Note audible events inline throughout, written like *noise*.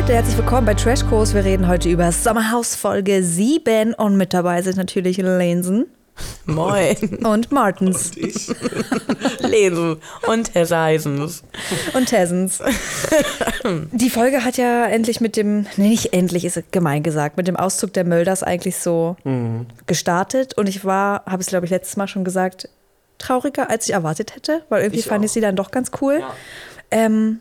Leute, herzlich willkommen bei Trash Kurs. Wir reden heute über Sommerhaus Folge 7 und mit dabei sind natürlich Lensen Moin. und Martens Und ich. *laughs* Lesen und Herr Seisens. und Tessens. Die Folge hat ja endlich mit dem, nee, nicht endlich, ist gemein gesagt, mit dem Auszug der Mölders eigentlich so gestartet und ich war, habe es glaube ich letztes Mal schon gesagt, trauriger als ich erwartet hätte, weil irgendwie Ich fand ich auch. sie dann doch ganz cool. Ja. Ähm,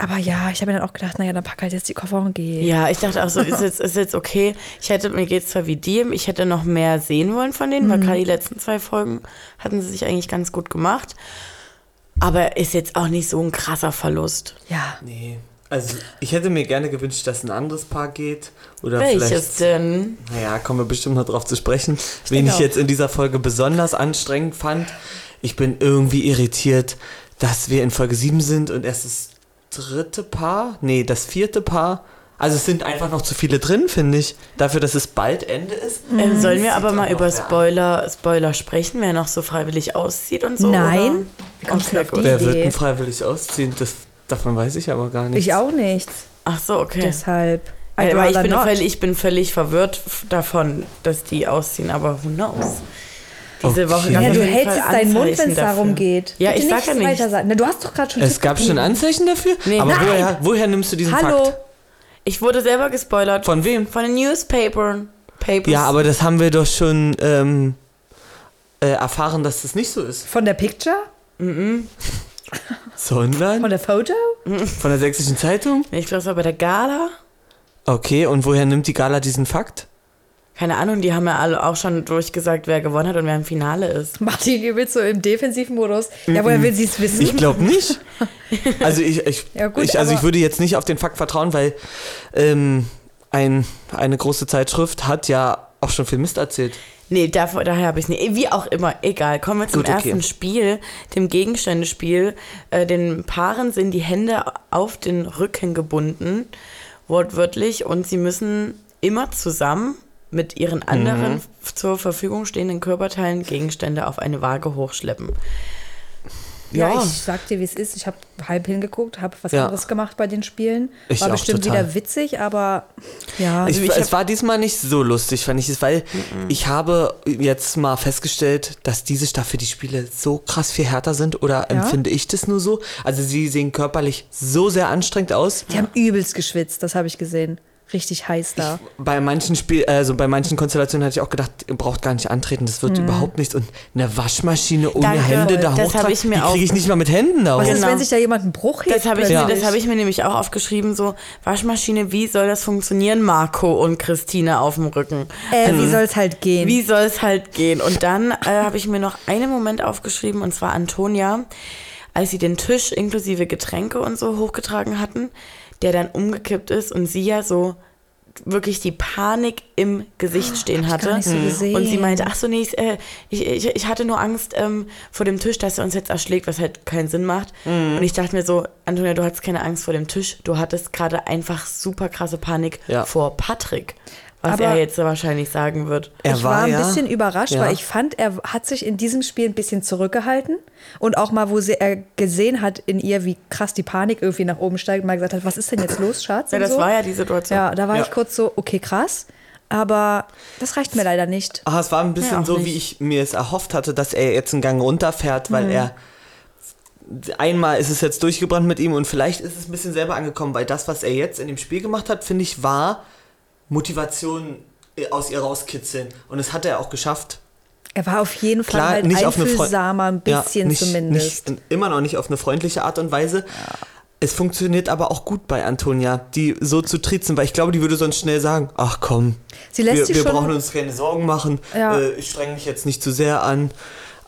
aber ja, ich habe mir dann auch gedacht, naja, dann pack halt jetzt die Koffer und geh. Ja, ich dachte auch so, ist jetzt, ist jetzt okay. Ich hätte, mir geht's zwar wie dir, ich hätte noch mehr sehen wollen von denen, weil gerade die letzten zwei Folgen hatten sie sich eigentlich ganz gut gemacht. Aber ist jetzt auch nicht so ein krasser Verlust. Ja. Nee. Also, ich hätte mir gerne gewünscht, dass ein anderes Paar geht. Oder Welches vielleicht. denn? Naja, kommen wir bestimmt noch drauf zu sprechen. Wen denke ich auch. jetzt in dieser Folge besonders anstrengend fand. Ich bin irgendwie irritiert, dass wir in Folge 7 sind und erst das dritte Paar. Nee, das vierte Paar. Also es sind einfach noch zu viele drin, finde ich. Dafür, dass es bald Ende ist. Ähm, sollen wir aber mal über. Spoiler, Spoiler sprechen, wer noch so freiwillig auszieht und so? Nein. Okay. Wer wird denn freiwillig ausziehen? Das, davon weiß ich aber gar nicht. Ich auch nicht. Ach so, okay. Deshalb. Aber ich bin, völlig, ich bin völlig verwirrt davon, dass die ausziehen, aber who knows? Diese Okay. Woche Ja, du hältst jetzt deinen Mund, wenn es darum geht. Ja, Bitte ich sag ja nichts nicht. weiter sagen. Na, du hast doch gerade schon Es Tipps gab schon. Anzeichen dafür? Nee. aber Nein. woher, woher nimmst du diesen Hallo. Fakt? Ich wurde selber gespoilert. Von wem? Von den Newspapern. Papers. Ja, aber das haben wir doch schon ähm, äh, erfahren, dass das nicht so ist. Von der Picture? *laughs* Sondern Von der Foto? von der Sächsischen Zeitung? Ich glaube, es war bei der Gala. Okay, und woher nimmt die Gala diesen Fakt? Keine Ahnung, die haben ja alle auch schon durchgesagt, wer gewonnen hat und wer im Finale ist. Martin übelst so im Defensivmodus. Ja, woher will sie es wissen? Ich glaube nicht. *laughs* Also ich, ich, Ja, gut, ich, also ich würde jetzt nicht auf den Fakt vertrauen, weil ähm, ein, eine große Zeitschrift hat ja auch schon viel Mist erzählt. Nee, davor, daher habe ich es nicht. Wie auch immer, egal. Kommen wir zum Gut, okay. ersten Spiel, dem Gegenständespiel. Äh, den Paaren sind die Hände auf den Rücken gebunden, wortwörtlich, und sie müssen immer zusammen mit ihren anderen Mhm. zur Verfügung stehenden Körperteilen Gegenstände auf eine Waage hochschleppen. ja, Ja. ich sag dir, wie es ist. Ich habe halb hingeguckt, habe was Ja. anderes gemacht bei den Spielen. Ich War auch bestimmt total. wieder witzig, aber ja. Ich, ich hab- es war diesmal nicht so lustig, fand ich es, weil ich habe jetzt mal festgestellt, dass diese Staffel die Spiele so krass viel härter sind oder empfinde ich das nur so. Also sie sehen körperlich so sehr anstrengend aus. die haben übelst geschwitzt, das habe ich gesehen. Richtig heiß da. Bei manchen Spiel, also bei manchen Konstellationen hatte ich auch gedacht, ihr braucht gar nicht antreten, das wird überhaupt nichts. Und eine Waschmaschine ohne Danke. Hände da Das hochtragen, ich mir die kriege ich nicht mal mit Händen da hoch. Was ist, Genau. wenn sich da jemand einen Bruch hebt? Das habe ich, Ja. mir- das hab ich mir nämlich auch aufgeschrieben, so Waschmaschine, wie soll das funktionieren, Marco und Christine auf dem Rücken? Äh, wie soll es halt gehen? Wie soll es halt gehen? Und dann äh, habe ich mir noch einen Moment aufgeschrieben, und zwar Antonia, als sie den Tisch inklusive Getränke und so hochgetragen hatten, der dann umgekippt ist und sie ja so wirklich die Panik im Gesicht stehen ich hatte. so gesehen. Und sie meinte, ach so, nee, ich, äh, ich, ich, ich hatte nur Angst ähm, vor dem Tisch, dass er uns jetzt erschlägt, was halt keinen Sinn macht. Und ich dachte mir so, Antonia, du hattest keine Angst vor dem Tisch, du hattest gerade einfach super krasse Panik Ja. vor Patrick. Was Aber- er jetzt wahrscheinlich sagen wird. Er ich war ein ja, bisschen überrascht, Ja. weil ich fand, er hat sich in diesem Spiel ein bisschen zurückgehalten und auch mal, wo sie, er gesehen hat in ihr, wie krass die Panik irgendwie nach oben steigt, mal gesagt hat, was ist denn jetzt los, Schatz? Ja, und das so. war ja die Situation. Ja, da war Ja. ich kurz so, okay, krass, aber das reicht mir leider nicht. Ah, es war ein bisschen so, nicht. wie ich mir es erhofft hatte, dass er jetzt einen Gang runterfährt, weil Mhm. er einmal ist es jetzt durchgebrannt mit ihm und vielleicht ist es ein bisschen selber angekommen, weil das, was er jetzt in dem Spiel gemacht hat, finde ich, war Motivation äh, aus ihr rauskitzeln. Und das hat er auch geschafft. Er war auf jeden Fall Klar, halt nicht einfühlsamer, ein Ja, bisschen nicht, zumindest. Nicht, immer noch nicht auf eine freundliche Art und Weise. Es funktioniert aber auch gut bei Antonia, die so zu trizen, weil ich glaube, die würde sonst schnell sagen, ach komm, Sie lässt wir, sich wir schon- brauchen uns keine Sorgen machen, Ja. äh, ich strenge mich jetzt nicht zu sehr an.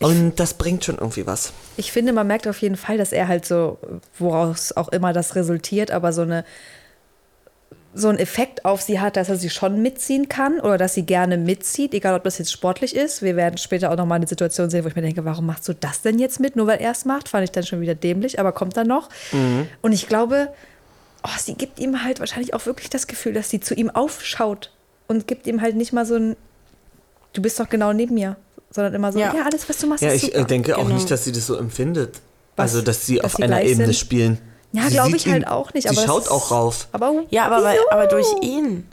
Und das bringt schon irgendwie was. Ich finde, man merkt auf jeden Fall, dass er halt so, woraus auch immer das resultiert, aber so eine so einen Effekt auf sie hat, dass er sie schon mitziehen kann oder dass sie gerne mitzieht, egal ob das jetzt sportlich ist. Wir werden später auch nochmal eine Situation sehen, wo ich mir denke, warum machst du das denn jetzt mit? Nur weil er es macht, fand ich dann schon wieder dämlich, aber kommt dann noch. Und ich glaube, oh, sie gibt ihm halt wahrscheinlich auch wirklich das Gefühl, dass sie zu ihm aufschaut und gibt ihm halt nicht mal so ein, du bist doch genau neben mir, sondern immer so, ja, Ja. alles, was du machst, Ja, ist ich super. äh, denke auch Genau. nicht, dass sie das so empfindet. Was? Also, dass sie Dass auf sie einer Ebene sind? spielen. Ja, glaube ich halt ihn- auch nicht. Sie schaut auch rauf. Aber Ja, aber, weil, aber durch ihn.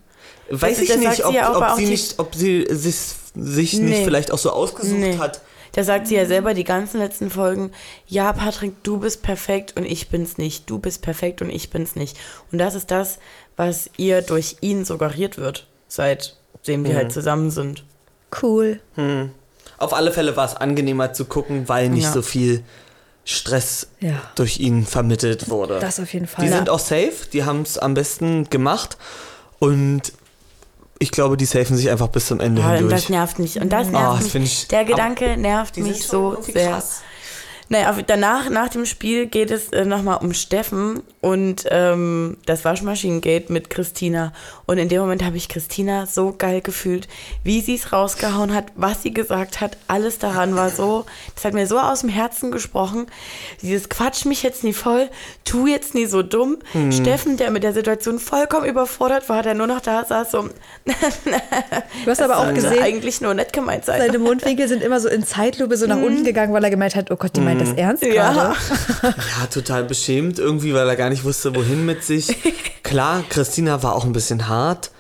Weiß Das- ich nicht, ob, sie ja, ob sie nicht, ob sie sich, sich Nee. nicht vielleicht auch so ausgesucht Nee. hat. Da sagt sie ja selber die ganzen letzten Folgen, ja, Patrick, du bist perfekt und ich bin's nicht. Du bist perfekt und ich bin's nicht. Und das ist das, was ihr durch ihn suggeriert wird, seitdem die halt zusammen sind. Cool. Auf alle Fälle war es angenehmer zu gucken, weil nicht Ja. so viel Stress Ja. durch ihn vermittelt wurde. Das auf jeden Fall. die Ja. sind auch safe, die haben es am besten gemacht und ich glaube, die safen sich einfach bis zum Ende Ja, und hindurch. das nervt mich. Und das nervt das mich. Der Gedanke nervt mich so sehr. krass. Naja, danach, nach dem Spiel geht es äh, nochmal um Steffen und ähm, das Waschmaschinengate mit Christina. Und in dem Moment habe ich Christina so geil gefühlt, wie sie es rausgehauen hat, was sie gesagt hat. Alles daran war so, das hat mir so aus dem Herzen gesprochen. Dieses Quatsch mich jetzt nie voll, tu jetzt nie so dumm. Hm. Steffen, der mit der Situation vollkommen überfordert war, der nur noch da saß, so, Du hast aber auch gesehen, eigentlich nur nett gemeint sein. seine Mundwinkel sind immer so in Zeitlupe so nach unten gegangen, weil er gemeint hat, oh Gott, die meint das ernst Mhm. Ja. gerade. *laughs* Ja, total beschämt irgendwie, weil er gar nicht wusste, wohin mit sich. *laughs* Klar, Christina war auch ein bisschen hart.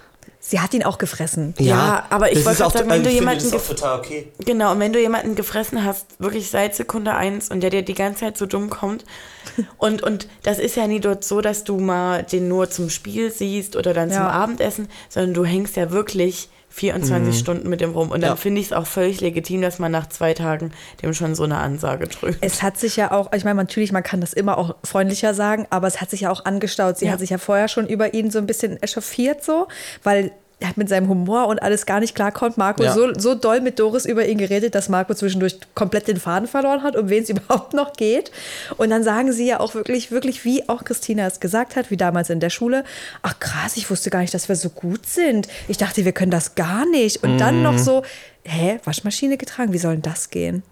Sie hat ihn auch gefressen. Ja, aber ich wollte auch- sagen, wenn du jemanden das ist auch gef- total okay. Genau, und wenn du jemanden gefressen hast, wirklich seit Sekunde eins und der dir die ganze Zeit so dumm kommt. *laughs* Und, und das ist ja nie dort so, dass du mal den nur zum Spiel siehst oder dann zum Ja. Abendessen, sondern du hängst ja wirklich 24 Stunden mit dem rum. Und dann Ja. finde ich es auch völlig legitim, dass man nach zwei Tagen dem schon so eine Ansage drückt. Es hat sich ja auch, ich meine, natürlich, man kann das immer auch freundlicher sagen, aber es hat sich ja auch angestaut. Sie Ja. hat sich ja vorher schon über ihn so ein bisschen echauffiert, so, weil er mit seinem Humor und alles gar nicht klarkommt. Marco Ja. so, so doll mit Doris über ihn geredet, dass Marco zwischendurch komplett den Faden verloren hat, um wen es *laughs* überhaupt noch geht. Und dann sagen sie ja auch wirklich, wirklich, wie auch Christina es gesagt hat, wie damals in der Schule, ach krass, ich wusste gar nicht, dass wir so gut sind. Ich dachte, wir können das gar nicht. Und dann noch so, hä, Waschmaschine getragen, wie soll denn das gehen?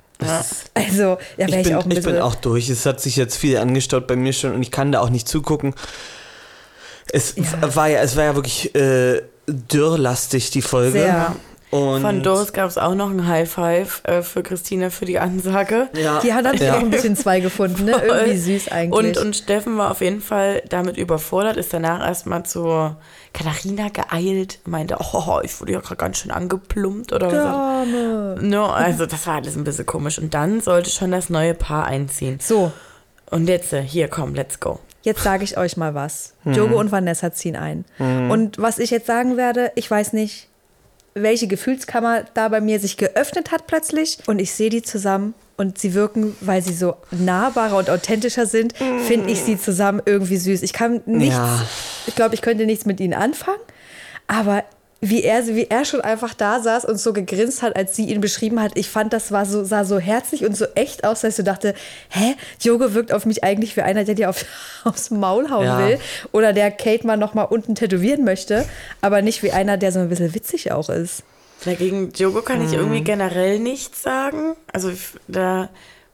Also, ja, Ich wäre ich, bin, auch ein ich bisschen. bin auch durch. Es hat sich jetzt viel angestaut bei mir schon und ich kann da auch nicht zugucken. Es Ja. war ja, es war ja wirklich äh, dürrlastig, die Folge. Sehr. Und Von Doris gab es auch noch ein High Five äh, für Christina für die Ansage. ja, Die hat dann ja. auch ein bisschen zwei gefunden, ne? Irgendwie süß eigentlich. Und, und Steffen war auf jeden Fall damit überfordert, ist danach erstmal zu Katharina geeilt, meinte, oh, ich wurde ja gerade ganz schön angeplumpt oder was. No, also das war alles ein bisschen komisch. Und dann sollte schon das neue Paar einziehen. So, Und jetzt, äh, hier, komm, let's go. Jetzt sage ich euch mal was. Mhm. Jogo und Vanessa ziehen ein. Und was ich jetzt sagen werde, ich weiß nicht, welche Gefühlskammer da bei mir sich geöffnet hat plötzlich. Und ich sehe die zusammen und sie wirken, weil sie so nahbarer und authentischer sind, finde ich sie zusammen irgendwie süß. Ich kann nichts, Ja. ich glaube, ich könnte nichts mit ihnen anfangen, aber wie er, wie er schon einfach da saß und so gegrinst hat, als sie ihn beschrieben hat, ich fand, das war so, sah so herzlich und so echt aus, dass ich so dachte, hä, Jogo wirkt auf mich eigentlich wie einer, der dir auf, *laughs* aufs Maul hauen Ja. will oder der Kate mal noch mal unten tätowieren möchte, aber nicht wie einer, der so ein bisschen witzig auch ist. Dagegen Jogo kann ich Mhm. irgendwie generell nichts sagen. Also da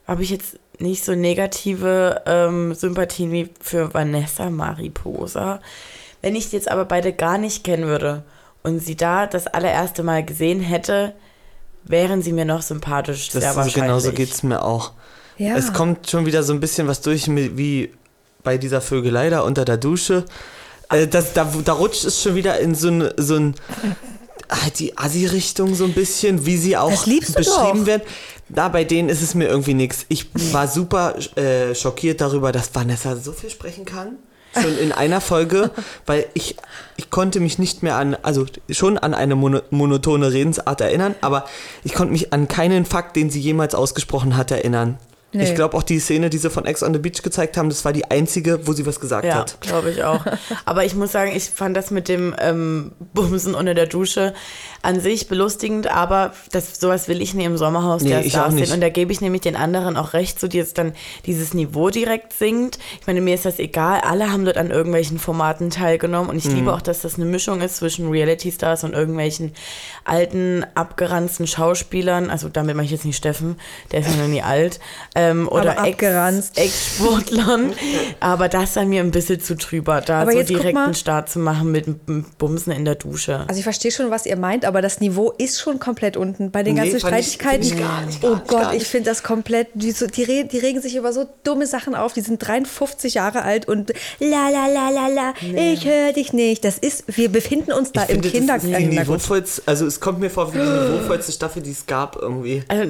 habe ich jetzt nicht so negative ähm, Sympathien wie für Vanessa Mariposa. Wenn ich die jetzt aber beide gar nicht kennen würde und sie da das allererste Mal gesehen hätte, wären sie mir noch sympathisch. Das sehr ist, wahrscheinlich. genauso geht es mir auch. Ja. Es kommt schon wieder so ein bisschen was durch, wie bei dieser Vögelei da unter der Dusche. Äh, das, da, da rutscht es schon wieder in so ein, so ein ah, die Assi-Richtung so ein bisschen, wie sie auch beschrieben doch. werden. Da bei denen ist es mir irgendwie nichts. Ich war super äh, schockiert darüber, dass Vanessa so viel sprechen kann. Schon in einer Folge, weil ich, ich konnte mich nicht mehr an, also schon an eine mono, monotone Redensart erinnern, aber ich konnte mich an keinen Fakt, den sie jemals ausgesprochen hat, erinnern. Nee. Ich glaube auch die Szene, die sie von Ex on the Beach gezeigt haben, das war die einzige, wo sie was gesagt Ja, hat. glaube ich auch. *laughs* Aber ich muss sagen, ich fand das mit dem ähm, Bumsen unter der Dusche an sich belustigend, aber das, sowas will ich nie im Sommerhaus Nee, der Stars sehen. Und da gebe ich nämlich den anderen auch recht, so die jetzt dann dieses Niveau direkt singt. Ich meine, mir ist das egal. Alle haben dort an irgendwelchen Formaten teilgenommen und ich Mhm. liebe auch, dass das eine Mischung ist zwischen Reality-Stars und irgendwelchen alten, abgeranzten Schauspielern. Also damit meine ich jetzt nicht Steffen, der ist ja noch nie alt. Äh, ähm, oder abgeranzt. Ex- Ex-Sportlern. *laughs* aber das dann mir ein bisschen zu drüber, da Aber so direkt einen Start zu machen mit Bumsen in der Dusche. Also ich verstehe schon, was ihr meint, aber das Niveau ist schon komplett unten. Bei den Nee, ganzen Streitigkeiten. ich gar nicht, gar oh nicht, Gott, gar ich nicht. finde das komplett. Die, so, die, die regen sich über so dumme Sachen auf. Die sind 53 Jahre alt und la la la la la, ich höre dich nicht. Das ist, wir befinden uns da Ich im finde, das ist Kindergarten. die niveauvollste, also es kommt mir vor wie die *gasps* niveauvollste Staffel, die es gab irgendwie. Also,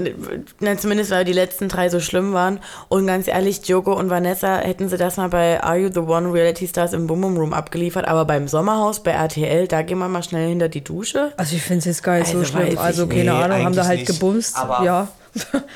na, zumindest weil die letzten drei so schlimm waren. Und ganz ehrlich, Diogo und Vanessa hätten sie das mal bei Are You the One Reality Stars im Boom Boom Room abgeliefert. Aber beim Sommerhaus bei RTL, da gehen wir mal schnell hinter die Dusche. Also ich finde es jetzt gar nicht so Also weiß schlimm. Also keine Nee, Ahnung, haben da halt nicht. gebumst. Aber- ja.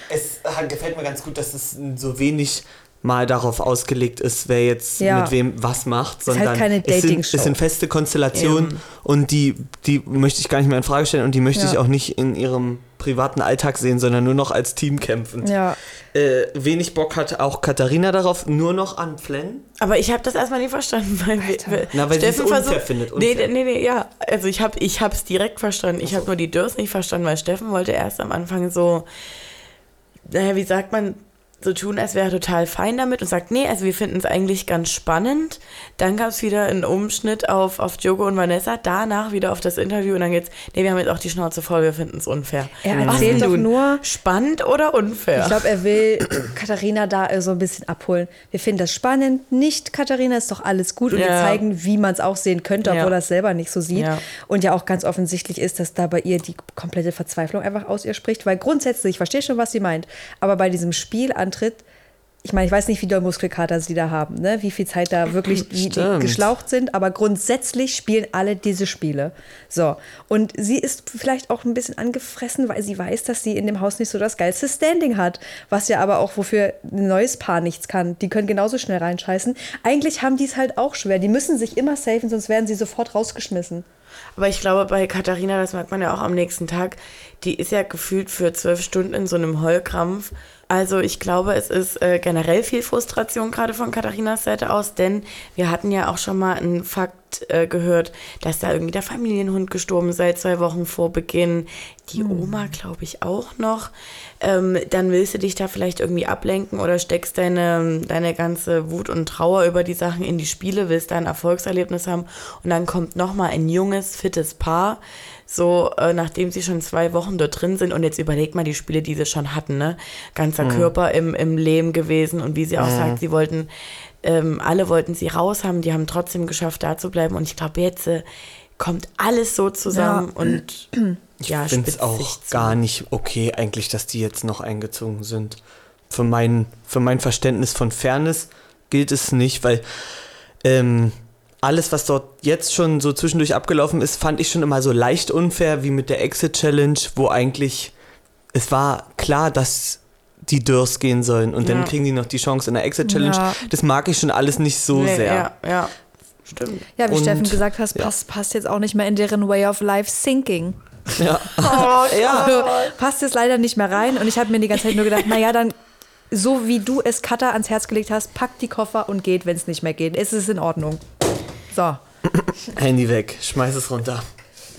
Es gefällt mir ganz gut, dass es so wenig mal darauf ausgelegt ist, wer jetzt Ja. mit wem was macht, halt sondern keine es, sind, es sind feste Konstellationen und die, die möchte ich gar nicht mehr in Frage stellen und die möchte Ja. ich auch nicht in ihrem privaten Alltag sehen, sondern nur noch als Team kämpfen. Ja. Äh, wenig Bock hat auch Katharina darauf, nur noch an Flenn. Aber ich habe das erstmal nie verstanden, weil, wir, wir, Na, weil sie es unfair versucht- findet, Nee, unfair. nee, nee, ja. Also ich habe ich es direkt verstanden. Ich habe nur die Dürrs nicht verstanden, weil Steffen wollte erst am Anfang so, naja, wie sagt man, so tun, als wäre er total fein damit und sagt, nee, also wir finden es eigentlich ganz spannend. Dann gab es wieder einen Umschnitt auf, auf Diogo und Vanessa, danach wieder auf das Interview und dann geht's, nee, wir haben jetzt auch die Schnauze voll, wir finden es unfair. Er erzählt doch nur- Spannend oder unfair? Ich glaube, er will *clears throat* Katharina da so ein bisschen abholen. Wir finden das spannend. Nicht, Katharina, ist doch alles gut. Und wir Ja. zeigen, wie man es auch sehen könnte, obwohl Ja. er es selber nicht so sieht. Ja. Und ja auch ganz offensichtlich ist, dass da bei ihr die komplette Verzweiflung einfach aus ihr spricht. Weil grundsätzlich, ich verstehe schon, was sie meint, aber bei diesem Spielantritt, ich meine, ich weiß nicht, wie doll Muskelkater sie da haben, ne? wie viel Zeit da wirklich *clears throat* die, geschlaucht sind, aber grundsätzlich spielen alle diese Spiele. So. Und sie ist vielleicht auch ein bisschen angefressen, weil sie weiß, dass sie in dem Haus nicht so das geilste Standing hat. Was ja aber auch, wofür ein neues Paar nichts kann. Die können genauso schnell reinscheißen. Eigentlich haben die es halt auch schwer. Die müssen sich immer safen, sonst werden sie sofort rausgeschmissen. Aber ich glaube, bei Katharina, das merkt man ja auch am nächsten Tag, die ist ja gefühlt für zwölf Stunden in so einem Heulkrampf. Also ich glaube, es ist äh, generell viel Frustration gerade von Katharinas Seite aus, denn wir hatten ja auch schon mal einen Fakt äh, gehört, dass da irgendwie der Familienhund gestorben seit zwei Wochen vor Beginn. Die Oma, glaube ich, auch noch. Ähm, dann willst du dich da vielleicht irgendwie ablenken oder steckst deine, deine ganze Wut und Trauer über die Sachen in die Spiele, willst da ein Erfolgserlebnis haben und dann kommt nochmal ein junges, fittes Paar, so äh, nachdem sie schon zwei Wochen dort drin sind und jetzt überleg mal die Spiele, die sie schon hatten, ne? Ganzer Körper im, im Lehm gewesen und wie sie auch sagt, sie wollten, ähm, alle wollten sie raus haben, die haben trotzdem geschafft, da zu bleiben. Und ich glaube, jetzt äh, kommt alles so zusammen und *clears throat* ja, Ich finde es auch gar nicht okay eigentlich, dass die jetzt noch eingezogen sind. Für mein, für mein Verständnis von Fairness gilt es nicht, weil ähm, alles, was dort jetzt schon so zwischendurch abgelaufen ist, fand ich schon immer so leicht unfair, wie mit der Exit-Challenge, wo eigentlich es war klar, dass die Dürrs gehen sollen und dann Ja. kriegen die noch die Chance in der Exit-Challenge. Ja. Das mag ich schon alles nicht so Nee, sehr. Ja, ja, stimmt. Ja, wie Und- Steffen gesagt hat, ja. passt, passt jetzt auch nicht mehr in deren Way of Life Thinking. Ja. *laughs* *laughs* ja. Also, passt jetzt leider nicht mehr rein. Und ich habe mir die ganze Zeit nur gedacht, naja, dann, so wie du es Cutter ans Herz gelegt hast, packt die Koffer und geht, wenn es nicht mehr geht. Es ist in Ordnung. So. *clears throat* Handy weg, schmeiß es runter.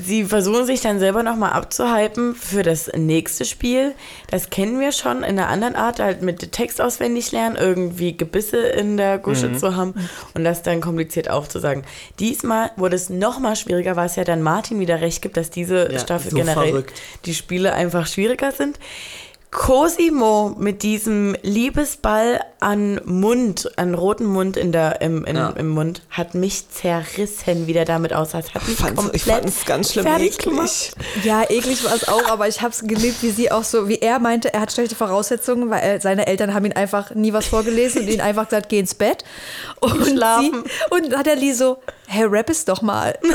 Sie versuchen sich dann selber nochmal abzuhypen für das nächste Spiel. Das kennen wir schon in einer anderen Art, halt mit Text auswendig lernen, irgendwie Gebisse in der Gusche Mhm. zu haben und das dann kompliziert aufzusagen. Diesmal wurde es nochmal schwieriger, was ja dann Martin wieder recht gibt, dass diese Ja, Staffel so generell verrückt. die Spiele einfach schwieriger sind. Cosimo mit diesem Liebesball an Mund, an roten Mund in der, im, in, Ja. im Mund, hat mich zerrissen, wie der damit aussah. Es hat mich Fand's- komplett ich fand es ganz schlimm eklig. gemacht. Ja, eklig war es auch, aber ich habe es geliebt, wie sie auch so, wie er meinte, er hat schlechte Voraussetzungen, weil er, seine Eltern haben ihn einfach nie was vorgelesen und ihn einfach gesagt, geh ins Bett. Und, sie, Schlafen. und dann hat er Lee so, hey, rap es doch mal. *laughs* *laughs*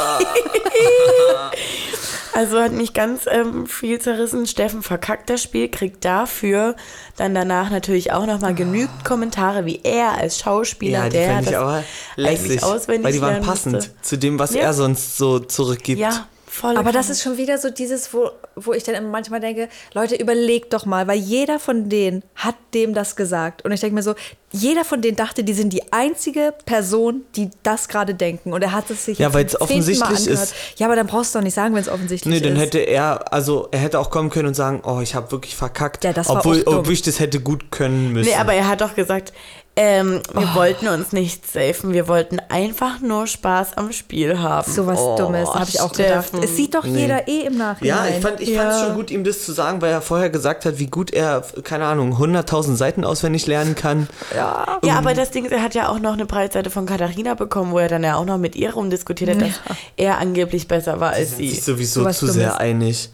*laughs* Also hat mich ganz ähm, viel zerrissen. Steffen verkackt das Spiel, kriegt dafür dann danach natürlich auch nochmal genügend Kommentare, wie er als Schauspieler, Ja, der ich das aber eigentlich lässig, auswendig weil die waren passend musste. zu dem, was Ja. er sonst so zurückgibt. Ja, Voll Aber das ist schon wieder so dieses, wo, wo ich dann immer manchmal denke, Leute, überlegt doch mal, weil jeder von denen hat dem das gesagt. Und ich denke mir so, jeder von denen dachte, die sind die einzige Person, die das gerade denken. Und er hat es sich Ja, zehnten Mal offensichtlich angehört. ist. Ja, aber dann brauchst du doch nicht sagen, wenn es offensichtlich Nee, dann ist. hätte er, also er hätte auch kommen können und sagen, oh, ich habe wirklich verkackt. Ja, das war obwohl, auch dumm. obwohl ich das hätte gut können müssen. Nee, aber er hat doch gesagt, ähm, wir Oh. wollten uns nicht safen, wir wollten einfach nur Spaß am Spiel haben. so was Oh, Dummes, habe ich auch gedacht. Steffen. Es sieht doch jeder eh im ja, Nachhinein. ich fand ich fand es schon gut, ihm das zu sagen, weil er vorher gesagt hat, wie gut er, keine Ahnung, 100.000 Seiten auswendig lernen kann. Ja, aber das Ding ist, er hat ja auch noch eine Breitseite von Katharina bekommen, wo er dann ja auch noch mit ihr rumdiskutiert hat, dass er angeblich besser war als sie. sind sich sowieso Sowas zu Dummes. sehr einig.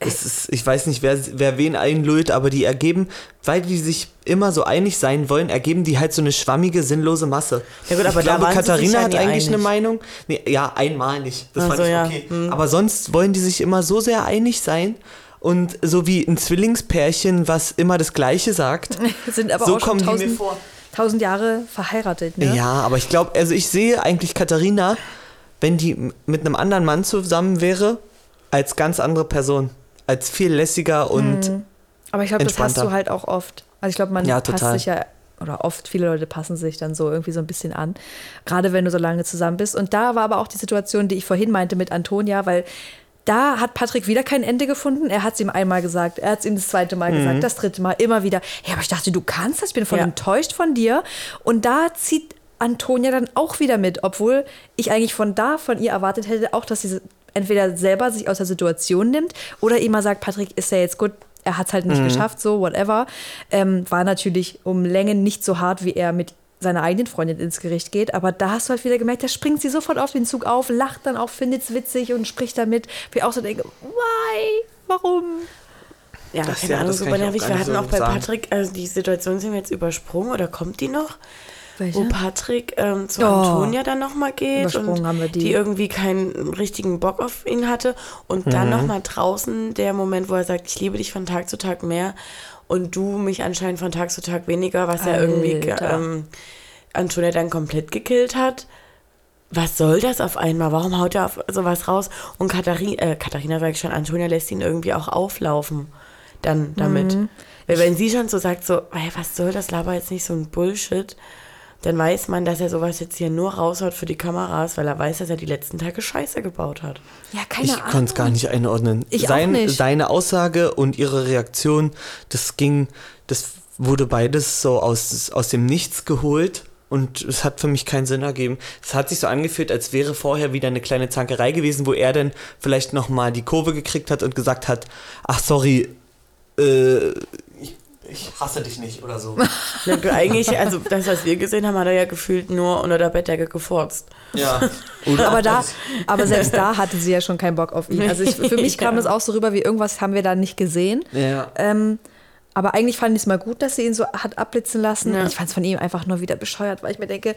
Ist, ich weiß nicht, wer, wer wen einlullt, aber die ergeben, weil die sich immer so einig sein wollen, ergeben die halt so eine schwammige, sinnlose Masse. Ja gut, aber ich glaube, Katharina hat eigentlich eine einig. Meinung. Nee, ja, einmal nicht. Das Ach fand ich ja. okay. Hm. Aber sonst wollen die sich immer so sehr einig sein. Und so wie ein Zwillingspärchen, was immer das Gleiche sagt. *laughs* sind aber so auch kommen die mir tausend, vor. tausend Jahre verheiratet. Ne? Ja, aber ich glaube, also ich sehe eigentlich Katharina, wenn die mit einem anderen Mann zusammen wäre, als ganz andere Person. Als viel lässiger und Aber ich glaube, das hast du halt auch oft. Also ich glaube, man Ja, passt sich ja, oder oft, viele Leute passen sich dann so irgendwie so ein bisschen an. Gerade wenn du so lange zusammen bist. Und da war aber auch die Situation, die ich vorhin meinte mit Antonia, weil da hat Patrick wieder kein Ende gefunden. Er hat es ihm einmal gesagt, er hat es ihm das zweite Mal Mhm. gesagt, das dritte Mal, immer wieder. Ja, aber ich dachte, du kannst das, ich bin voll Ja. enttäuscht von dir. Und da zieht Antonia dann auch wieder mit, obwohl ich eigentlich von da, von ihr erwartet hätte, auch, dass sie entweder selber sich aus der Situation nimmt oder ihm mal sagt, Patrick, ist ja jetzt gut, er hat es halt nicht geschafft, so, whatever. Ähm, war natürlich um Längen nicht so hart, wie er mit seiner eigenen Freundin ins Gericht geht, aber da hast du halt wieder gemerkt, da springt sie sofort auf den Zug auf, lacht dann auch, findet es witzig und spricht damit, ich auch so denke, why? Warum? Ja, Das- keine ja, Ahnung, das super kann ich auch nervig. Wir hatten so auch bei sagen. Patrick, also die Situation sind wir jetzt übersprungen oder kommt die noch? Welche? Wo Patrick ähm, zu Oh. Antonia dann nochmal geht und wir die. irgendwie keinen richtigen Bock auf ihn hatte. Und dann Mhm. nochmal draußen der Moment, wo er sagt, ich liebe dich von Tag zu Tag mehr und du mich anscheinend von Tag zu Tag weniger, was er irgendwie ge- Alter. ähm, Antonia dann komplett gekillt hat. Was soll das auf einmal? Warum haut er auf sowas raus? Und Katharina, äh, Katharina sag ich schon, Antonia lässt ihn irgendwie auch auflaufen. Dann damit. Mhm. Weil wenn sie schon so sagt, so, "Ey, was soll das, laber jetzt nicht so ein Bullshit, dann weiß man, dass er sowas jetzt hier nur raushaut für die Kameras, weil er weiß, dass er die letzten Tage Scheiße gebaut hat. Ja, keine ich konnte es gar nicht einordnen. Ich auch Sein, nicht. Seine Aussage und ihre Reaktion, das ging, das wurde beides so aus, aus dem Nichts geholt. Und es hat für mich keinen Sinn ergeben. Es hat sich so angefühlt, als wäre vorher wieder eine kleine Zankerei gewesen, wo er dann vielleicht nochmal die Kurve gekriegt hat und gesagt hat, ach sorry, äh, ich, hasse dich nicht oder so. *laughs* Eigentlich, also das, was wir gesehen haben, hat er ja gefühlt nur unter der Bettdecke gefurzt. ja. Oder *laughs* Aber da, aber selbst da hatte sie ja schon keinen Bock auf ihn. Also ich, für mich kam Ja. das auch so rüber, wie irgendwas haben wir da nicht gesehen. Ja. Ähm, aber eigentlich fand ich es mal gut, dass sie ihn so hat abblitzen lassen. Ja. Ich fand es von ihm einfach nur wieder bescheuert, weil ich mir denke,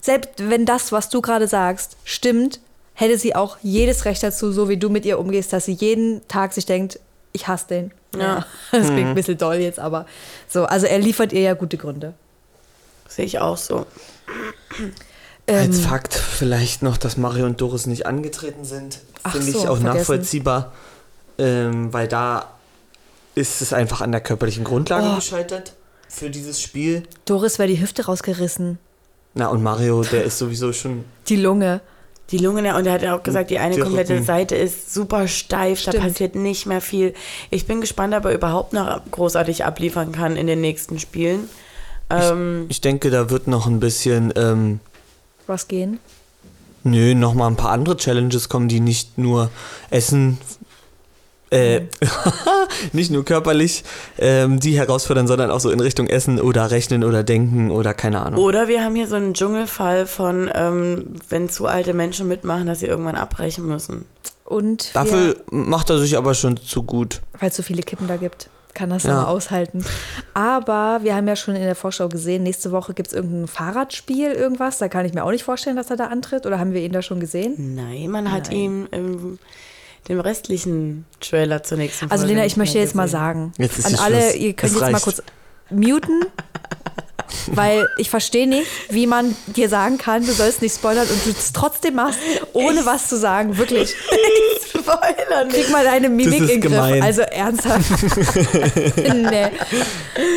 selbst wenn das, was du gerade sagst, stimmt, hätte sie auch jedes Recht dazu, so wie du mit ihr umgehst, dass sie jeden Tag sich denkt, ich hasse den. Ja. *laughs* Das klingt ein bisschen doll jetzt, aber so. Also er liefert ihr ja gute Gründe. Sehe ich auch so. Als Ähm, Fakt vielleicht noch, dass Mario und Doris nicht angetreten sind, finde ich so, auch vergessen. nachvollziehbar, ähm, weil da ist es einfach an der körperlichen Grundlage Oh. gescheitert für dieses Spiel. Doris wäre die Hüfte rausgerissen. Na und Mario, der ist sowieso schon Die Lunge. Die Lunge, ja, und er hat ja auch gesagt, die eine Der komplette Rücken. Seite ist super steif, da Stimmt. passiert nicht mehr viel. Ich bin gespannt, ob er überhaupt noch großartig abliefern kann in den nächsten Spielen. Ähm, Ich denke, da wird noch ein bisschen, ähm, Was gehen? nö, noch mal ein paar andere Challenges kommen, die nicht nur Essen, äh, *laughs* nicht nur körperlich ähm, die herausfordern, sondern auch so in Richtung Essen oder Rechnen oder Denken oder keine Ahnung. oder wir haben hier so einen Dschungelfall von, ähm, wenn zu alte Menschen mitmachen, dass sie irgendwann abbrechen müssen. Und Dafür macht er sich aber schon zu gut. weil es so viele Kippen da gibt, kann das Ja. aushalten. Aber wir haben ja schon in der Vorschau gesehen, nächste Woche gibt es irgendein Fahrradspiel, irgendwas. Da kann ich mir auch nicht vorstellen, dass er da antritt. Oder haben wir ihn da schon gesehen? Nein, man hat ihm im, dem restlichen Trailer zur nächsten Also Folge Lena, nicht ich möchte jetzt mal sagen, Jetzt ist an alle, Schluss. ihr könnt Es jetzt mal reicht. kurz muten, weil ich verstehe nicht, wie man dir sagen kann, du sollst nicht spoilern und du es trotzdem machst, ohne was zu sagen, wirklich. *laughs* spoilern. Krieg mal deine Mimik in den Griff. gemein. Also ernsthaft. *laughs* nee.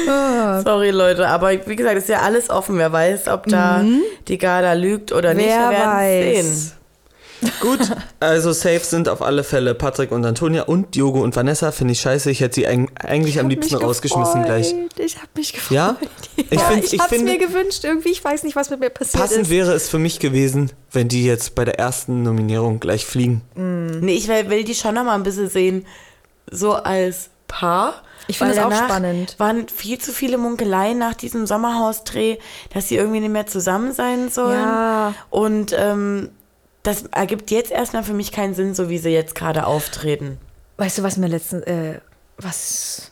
*laughs* Sorry, Leute, aber wie gesagt, ist ja alles offen. Wer weiß, ob da die Garda lügt oder nicht. Wer Wir werden weiß. sehen. Gut, also safe sind auf alle Fälle Patrick und Antonia und Diogo und Vanessa. Finde ich scheiße. Ich hätte sie eig- eigentlich am liebsten rausgeschmissen gleich. Ich habe mich gefreut. Ja? *laughs* Ich, Ja, find, ich, ich hab's finde, mir gewünscht irgendwie. Ich weiß nicht, was mit mir passiert passend ist. wäre es für mich gewesen, wenn die jetzt bei der ersten Nominierung gleich fliegen. Nee, ich will, will die schon noch mal ein bisschen sehen, so als Paar. Ich finde das auch spannend. waren viel zu viele Munkeleien nach diesem Sommerhausdreh, dass sie irgendwie nicht mehr zusammen sein sollen. Ja. Und ähm, das ergibt jetzt erstmal für mich keinen Sinn, so wie sie jetzt gerade auftreten. Weißt du, was mir letztens, äh, was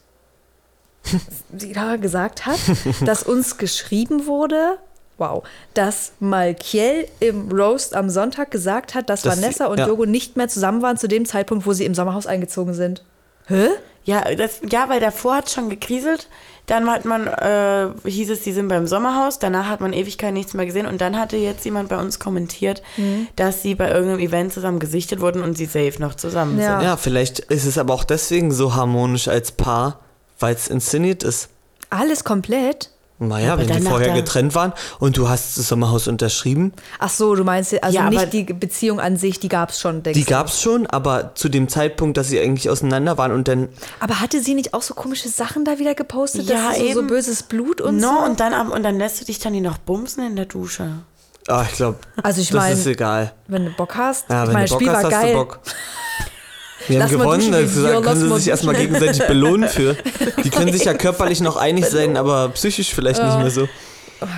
*laughs* sie da gesagt hat? *laughs* dass uns geschrieben wurde, wow, dass Malkiel im Roast am Sonntag gesagt hat, dass, Dass Vanessa sie- und ja. Nicht mehr zusammen waren zu dem Zeitpunkt, wo sie im Sommerhaus eingezogen sind. Hä? Ja, das, ja, weil davor hat schon gekriselt. Dann hat man, äh, hieß es, die sind beim Sommerhaus. Danach hat man Ewigkeit nichts mehr gesehen. Und dann hatte jetzt jemand bei uns kommentiert, Mhm. dass sie bei irgendeinem Event zusammen gesichtet wurden und sie safe noch zusammen Ja. sind. Ja, vielleicht ist es aber auch deswegen so harmonisch als Paar, weil es inszeniert ist. Alles komplett? Naja, Aber wenn die vorher getrennt waren und du hast das Sommerhaus unterschrieben, Ach so, du meinst also Ja, nicht die Beziehung an sich, die gab es schon, denkst die gab es schon, aber zu dem Zeitpunkt, dass sie eigentlich auseinander waren und dann, Aber hatte sie nicht auch so komische Sachen da wieder gepostet? Ja, dass sie so, so eben. böses Blut und no, so? und dann, am- und dann lässt du dich dann die noch bumsen in der Dusche. ah, ich glaube, Also ich das mein- ist egal. Wenn du Bock hast. Ja, ich wenn meine, du Bock Spiel hast, war hast geil. du Bock. *laughs* Wir Lass haben gewonnen, gesagt, Ja, können sie sich erstmal gegenseitig belohnen für. *laughs* Die können sich ja körperlich noch einig sein, aber psychisch vielleicht nicht mehr so.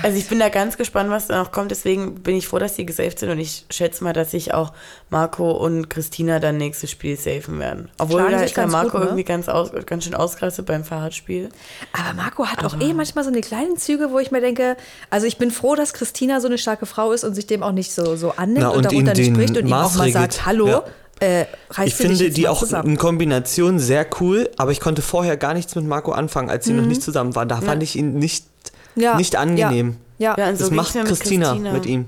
Also ich bin da ganz gespannt, was da noch kommt. Deswegen bin ich froh, dass die gesaved sind. Und ich schätze mal, dass sich auch Marco und Christina dann nächstes Spiel safen werden. Obwohl da ist der Marco gut, ne? irgendwie ganz, aus, ganz schön ausgerastet beim Fahrradspiel. Aber Marco hat auch eh manchmal so eine kleinen Züge, wo ich mir denke, also ich bin froh, dass Christina so eine starke Frau ist und sich dem auch nicht so, so annimmt Na, und, und darunter nicht spricht und ihm auch mal sagt, hallo, Ja. Äh, Ich finde die auch zusammen. in Kombination sehr cool, aber ich konnte vorher gar nichts mit Marco anfangen, als sie noch nicht zusammen waren. Da fand ich ihn nicht, Mhm. Ja, nicht angenehm. Ja, Ja, und so das ging's macht mir mit Christina, Christina. mit ihm.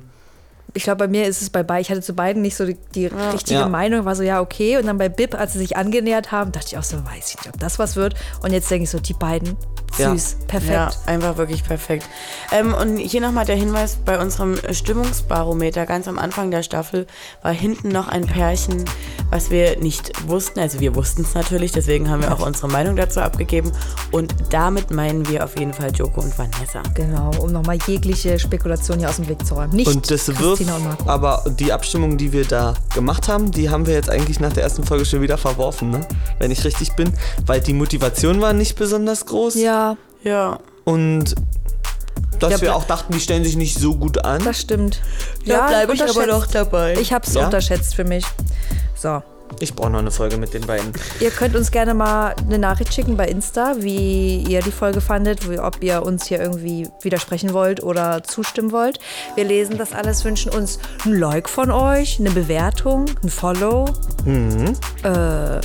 ich glaube, bei mir ist es bei beiden, ich hatte zu beiden nicht so die, die richtige Ja. Meinung, war so, ja, okay. Und dann bei Bib, als sie sich angenähert haben, dachte ich auch so, weiß ich nicht, ob das was wird. Und jetzt denke ich so, die beiden, Ja. süß, perfekt. Ja, einfach wirklich perfekt. Ähm, und hier nochmal der Hinweis bei unserem Stimmungsbarometer. Ganz am Anfang der Staffel war hinten noch ein Pärchen, was wir nicht wussten. Also wir wussten es natürlich, deswegen haben wir auch unsere Meinung dazu abgegeben. Und damit meinen wir auf jeden Fall Joko und Vanessa. Genau, um nochmal jegliche Spekulation hier aus dem Weg zu räumen. Nicht Und das wirft, und Marco. aber die Abstimmung, die wir da gemacht haben, die haben wir jetzt eigentlich nach der ersten Folge schon wieder verworfen, ne? wenn ich richtig bin, weil die Motivation war nicht besonders groß Ja, Ja. und dass Ja, wir auch dachten, die stellen sich nicht so gut an. das stimmt. Da bleib ich aber noch dabei. Ich habe es Ja? unterschätzt für mich. So. Ich brauche noch eine Folge mit den beiden. Ihr könnt uns gerne mal eine Nachricht schicken bei Insta, wie ihr die Folge fandet, wie, ob ihr uns hier irgendwie widersprechen wollt oder zustimmen wollt. Wir lesen das alles, wünschen uns ein Like von euch, eine Bewertung, ein Follow, äh,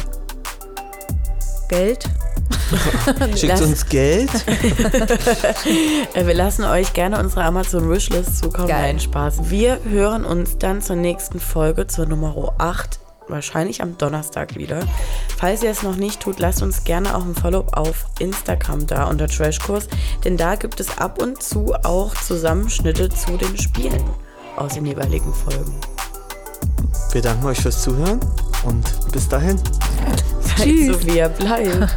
Geld. *laughs* Schickt uns Geld. *laughs* Äh, wir lassen euch gerne unsere Amazon Wishlist zukommen. Geil. Nein, Spaß. Wir hören uns dann zur nächsten Folge, zur Nummer 8, wahrscheinlich am Donnerstag wieder. Falls ihr es noch nicht tut, lasst uns gerne auch ein Follow auf Instagram da unter Trashkurs, denn da gibt es ab und zu auch Zusammenschnitte zu den Spielen aus den jeweiligen Folgen. Wir danken euch fürs Zuhören und bis dahin. Seid so wie ihr bleibt.